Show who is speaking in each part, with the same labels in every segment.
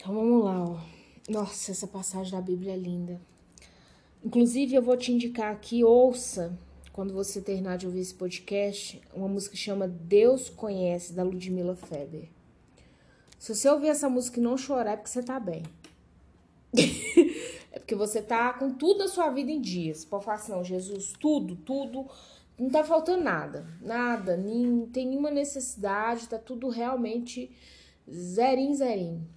Speaker 1: Então vamos lá, ó. Nossa, essa passagem da Bíblia é linda. Inclusive, eu vou te indicar aqui, ouça, quando você terminar de ouvir esse podcast, uma música que chama Deus Conhece, da Ludmilla Feber. Se você ouvir essa música e não chorar, é porque você tá bem. é porque você tá com tudo na sua vida em dia. Você pode falar assim, não, Jesus, tudo, tudo, não tá faltando nada. Nada, nem tem nenhuma necessidade, tá tudo realmente zerinho, zerinho.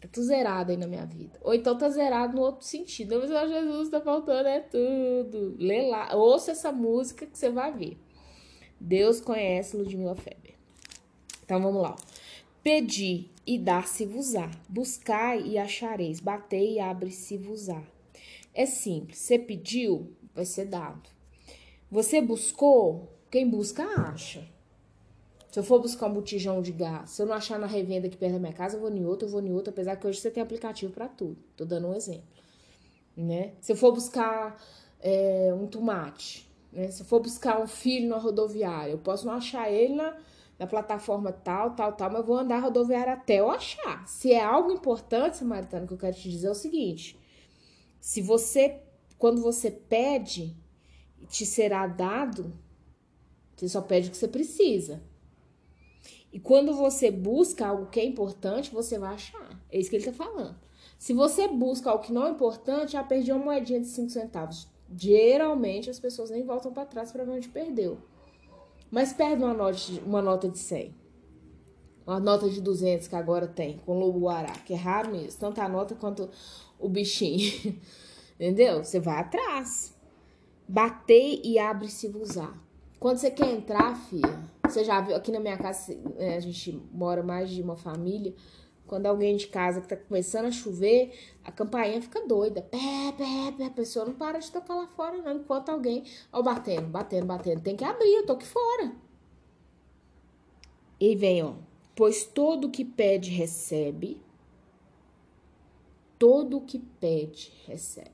Speaker 1: Tá tudo zerado aí na minha vida. Ou então tá zerado no outro sentido. Mas oh, Jesus tá faltando é tudo. Lê lá, ouça essa música que você vai ver. Deus conhece Ludmilla Feber. Então vamos lá. Pedi e dar-se-vos-á. Buscai e achareis. Batei e abre-se-vos-á. É simples. Você pediu, vai ser dado. Você buscou, quem busca acha. Se eu for buscar um botijão de gás, se eu não achar na revenda aqui perto da minha casa, eu vou em outro, eu vou em outro, apesar que hoje você tem aplicativo para tudo. Tô dando um exemplo. Né? Se eu for buscar é, um tomate, né? se eu for buscar um filho na rodoviária, eu posso não achar ele na, na plataforma tal, tal, tal, mas eu vou andar a rodoviária até eu achar. Se é algo importante, Samaritano, que eu quero te dizer é o seguinte: se você, quando você pede, te será dado, você só pede o que você precisa. E quando você busca algo que é importante, você vai achar. É isso que ele tá falando. Se você busca algo que não é importante, já perdi uma moedinha de 5 centavos. Geralmente as pessoas nem voltam para trás para ver onde perdeu. Mas perde uma nota, de, uma nota de 100. Uma nota de 200 que agora tem, com lobo guará, que é raro mesmo. Tanto a nota quanto o bichinho. Entendeu? Você vai atrás. Bater e abre-se-vos-á. Quando você quer entrar, filha, você já viu, aqui na minha casa, é, a gente mora mais de uma família. Quando alguém de casa que tá começando a chover, a campainha fica doida. Pé, pé, pé. A pessoa não para de tocar lá fora, não. Enquanto alguém. Ó, batendo, batendo, batendo. Tem que abrir, eu tô aqui fora. E vem, ó. Pois todo que pede, recebe. Todo que pede, recebe.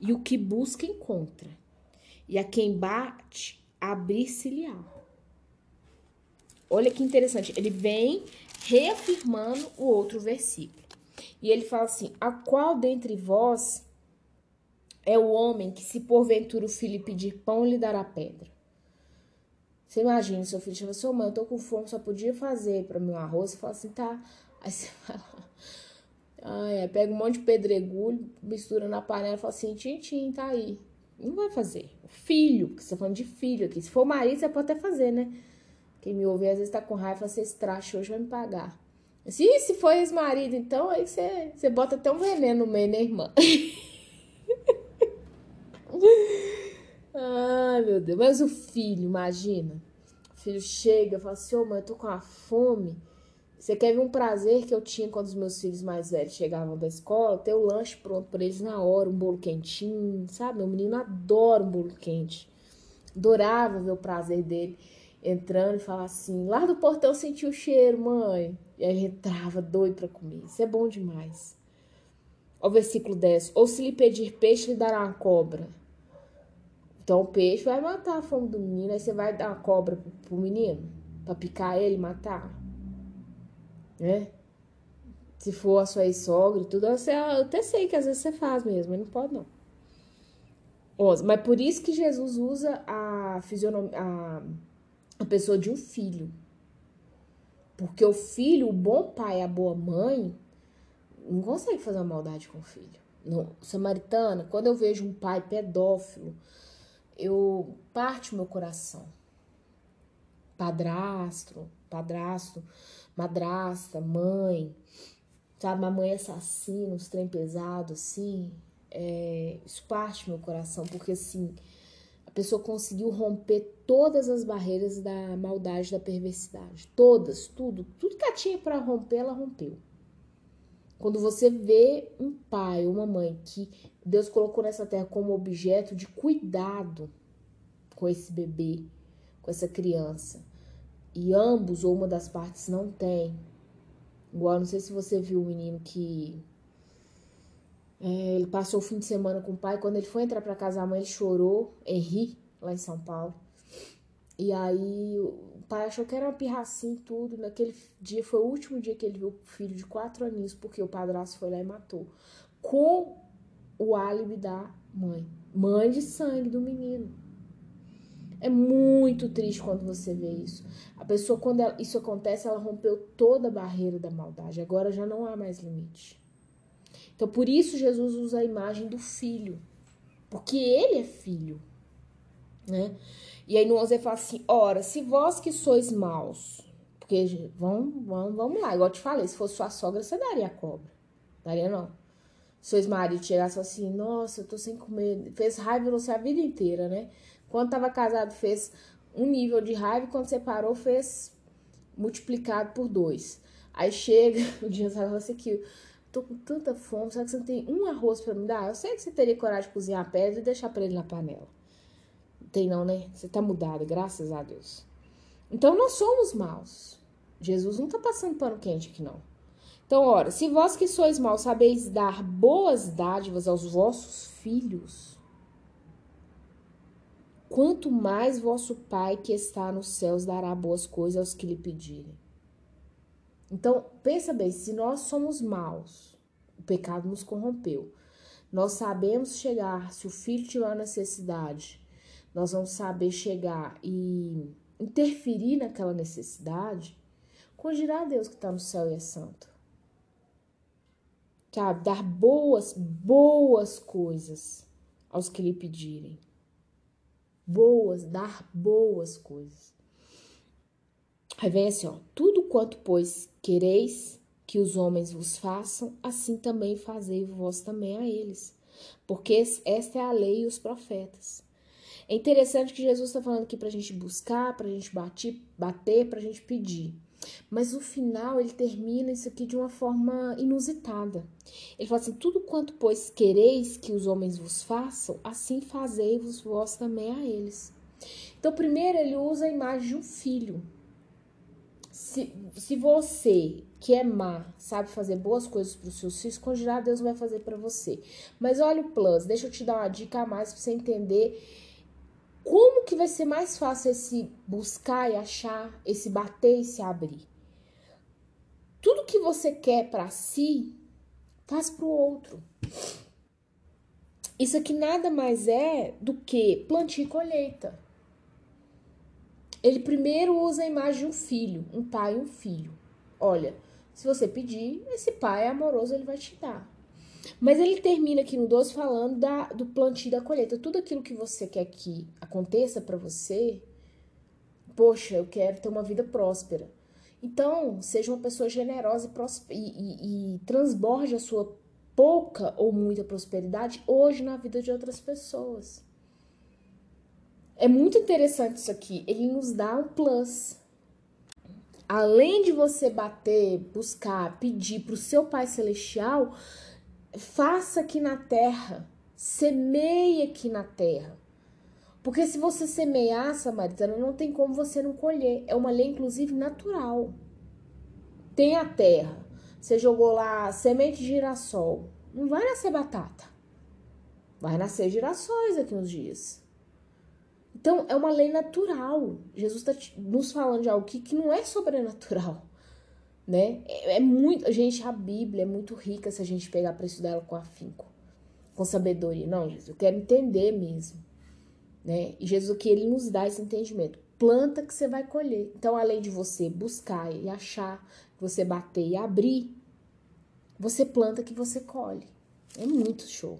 Speaker 1: E o que busca, encontra e a quem bate, abrir-se-lhe-á. Olha que interessante, ele vem reafirmando o outro versículo. E ele fala assim: A qual dentre vós é o homem que, se porventura o filho pedir pão, lhe dará pedra? Você imagina, seu filho chama assim, mãe, eu tô com fome, só podia fazer para meu arroz. Você fala assim, tá. Aí você vai lá. Ai, pega um monte de pedregulho, mistura na panela e fala assim, tim, tim, tá aí. Não vai fazer. Filho, que você tá falando de filho aqui. Se for marido, você pode até fazer, né? Quem me ouve às vezes tá com raiva, você esse traste hoje vai me pagar. Se, se for ex-marido, então, aí você, você bota até um veneno no meio, né, irmã? Ai, meu Deus. Mas o filho, imagina. O filho chega e fala assim, ô oh, mãe, eu tô com uma fome. Você quer ver um prazer que eu tinha quando os meus filhos mais velhos chegavam da escola? Ter o lanche pronto para eles na hora, um bolo quentinho, sabe? Meu menino adora um bolo quente. Adorava ver o prazer dele entrando e falar assim: lá do portão senti o cheiro, mãe. E aí entrava doido para comer. Isso é bom demais. O versículo 10: Ou se lhe pedir peixe, lhe dará uma cobra. Então o peixe vai matar a fome do menino. Aí você vai dar uma cobra pro, pro menino? Pra picar ele e matar? Né? Se for a sua sogra e tudo, você, eu até sei que às vezes você faz mesmo, mas não pode não. 11. Mas por isso que Jesus usa a fisionomia, a, a pessoa de um filho. Porque o filho, o bom pai, a boa mãe, não consegue fazer uma maldade com o filho. No Samaritana, quando eu vejo um pai pedófilo, eu parte o meu coração. Padrasto, padrasto, madrasta, mãe, sabe, uma mãe assassina, uns trem pesado, assim, é, isso parte meu coração, porque assim, a pessoa conseguiu romper todas as barreiras da maldade, da perversidade, todas, tudo, tudo que ela tinha para romper, ela rompeu. Quando você vê um pai uma mãe que Deus colocou nessa terra como objeto de cuidado com esse bebê, com essa criança, e ambos ou uma das partes não tem. Igual, não sei se você viu o menino que é, ele passou o fim de semana com o pai. Quando ele foi entrar para casa, a mãe ele chorou, Henri, lá em São Paulo. E aí o pai achou que era uma pirracinha e tudo. Naquele dia foi o último dia que ele viu o filho de quatro aninhos, porque o padrasto foi lá e matou. Com o álibi da mãe. Mãe de sangue do menino. É muito triste quando você vê isso. A pessoa, quando ela, isso acontece, ela rompeu toda a barreira da maldade. Agora já não há mais limite. Então, por isso, Jesus usa a imagem do filho. Porque ele é filho. Né? E aí no 11 ele fala assim: ora, se vós que sois maus, porque vamos, vamos, vamos lá, igual eu te falei, se fosse sua sogra, você daria a cobra. Daria não. Seus maridos chegassem assim, nossa, eu tô sem comer. Fez raiva você a vida inteira, né? Quando tava casado, fez um nível de raiva, quando separou, fez multiplicado por dois. Aí chega, o dia você fala assim que tô com tanta fome, será que você não tem um arroz para me dar? Eu sei que você teria coragem de cozinhar a pedra e deixar para ele na panela. Tem não, né? Você tá mudado, graças a Deus. Então nós somos maus. Jesus não tá passando pano quente aqui, não. Então, ora, se vós que sois maus sabeis dar boas dádivas aos vossos filhos, quanto mais vosso Pai que está nos céus dará boas coisas aos que lhe pedirem. Então, pensa bem, se nós somos maus, o pecado nos corrompeu. Nós sabemos chegar, se o filho tiver necessidade, nós vamos saber chegar e interferir naquela necessidade, dirá Deus que está no céu e é santo. Sabe? Dar boas, boas coisas aos que lhe pedirem. Boas, dar boas coisas. Aí vem assim, ó. Tudo quanto, pois, quereis que os homens vos façam, assim também fazei vós também a eles. Porque esta é a lei e os profetas. É interessante que Jesus está falando aqui para a gente buscar, para a gente bater, bater para a gente pedir. Mas no final ele termina isso aqui de uma forma inusitada. Ele fala assim: tudo quanto, pois, quereis que os homens vos façam, assim fazei-vos vós também a eles. Então, primeiro ele usa a imagem de um filho. Se, se você, que é má, sabe fazer boas coisas para os seus filhos, conjurar Deus vai fazer para você. Mas olha o plus, deixa eu te dar uma dica a mais para você entender como que vai ser mais fácil esse buscar e achar, esse bater e se abrir? Tudo que você quer para si, faz para o outro. Isso aqui nada mais é do que plantio e colheita. Ele primeiro usa a imagem de um filho, um pai e um filho. Olha, se você pedir, esse pai amoroso, ele vai te dar. Mas ele termina aqui no 12 falando da, do plantio da colheita. Tudo aquilo que você quer que aconteça para você, poxa, eu quero ter uma vida próspera. Então, seja uma pessoa generosa e, e, e, transborde a sua pouca ou muita prosperidade hoje na vida de outras pessoas. É muito interessante isso aqui. Ele nos dá um plus. Além de você bater, buscar, pedir para o seu Pai Celestial, faça aqui na terra, semeie aqui na terra. Porque se você semear, Samaritana, não tem como você não colher. É uma lei, inclusive, natural. Tem a terra. Você jogou lá semente de girassol. Não vai nascer batata. Vai nascer girassóis aqui uns dias. Então, é uma lei natural. Jesus está nos falando de algo que, que não é sobrenatural né? É, é, muito, gente, a Bíblia é muito rica se a gente pegar para estudar ela com afinco, com sabedoria. Não, Jesus, eu quero entender mesmo, né? E Jesus aqui ele nos dá esse entendimento. Planta que você vai colher. Então, além de você buscar e achar, você bater e abrir, você planta que você colhe. É muito show.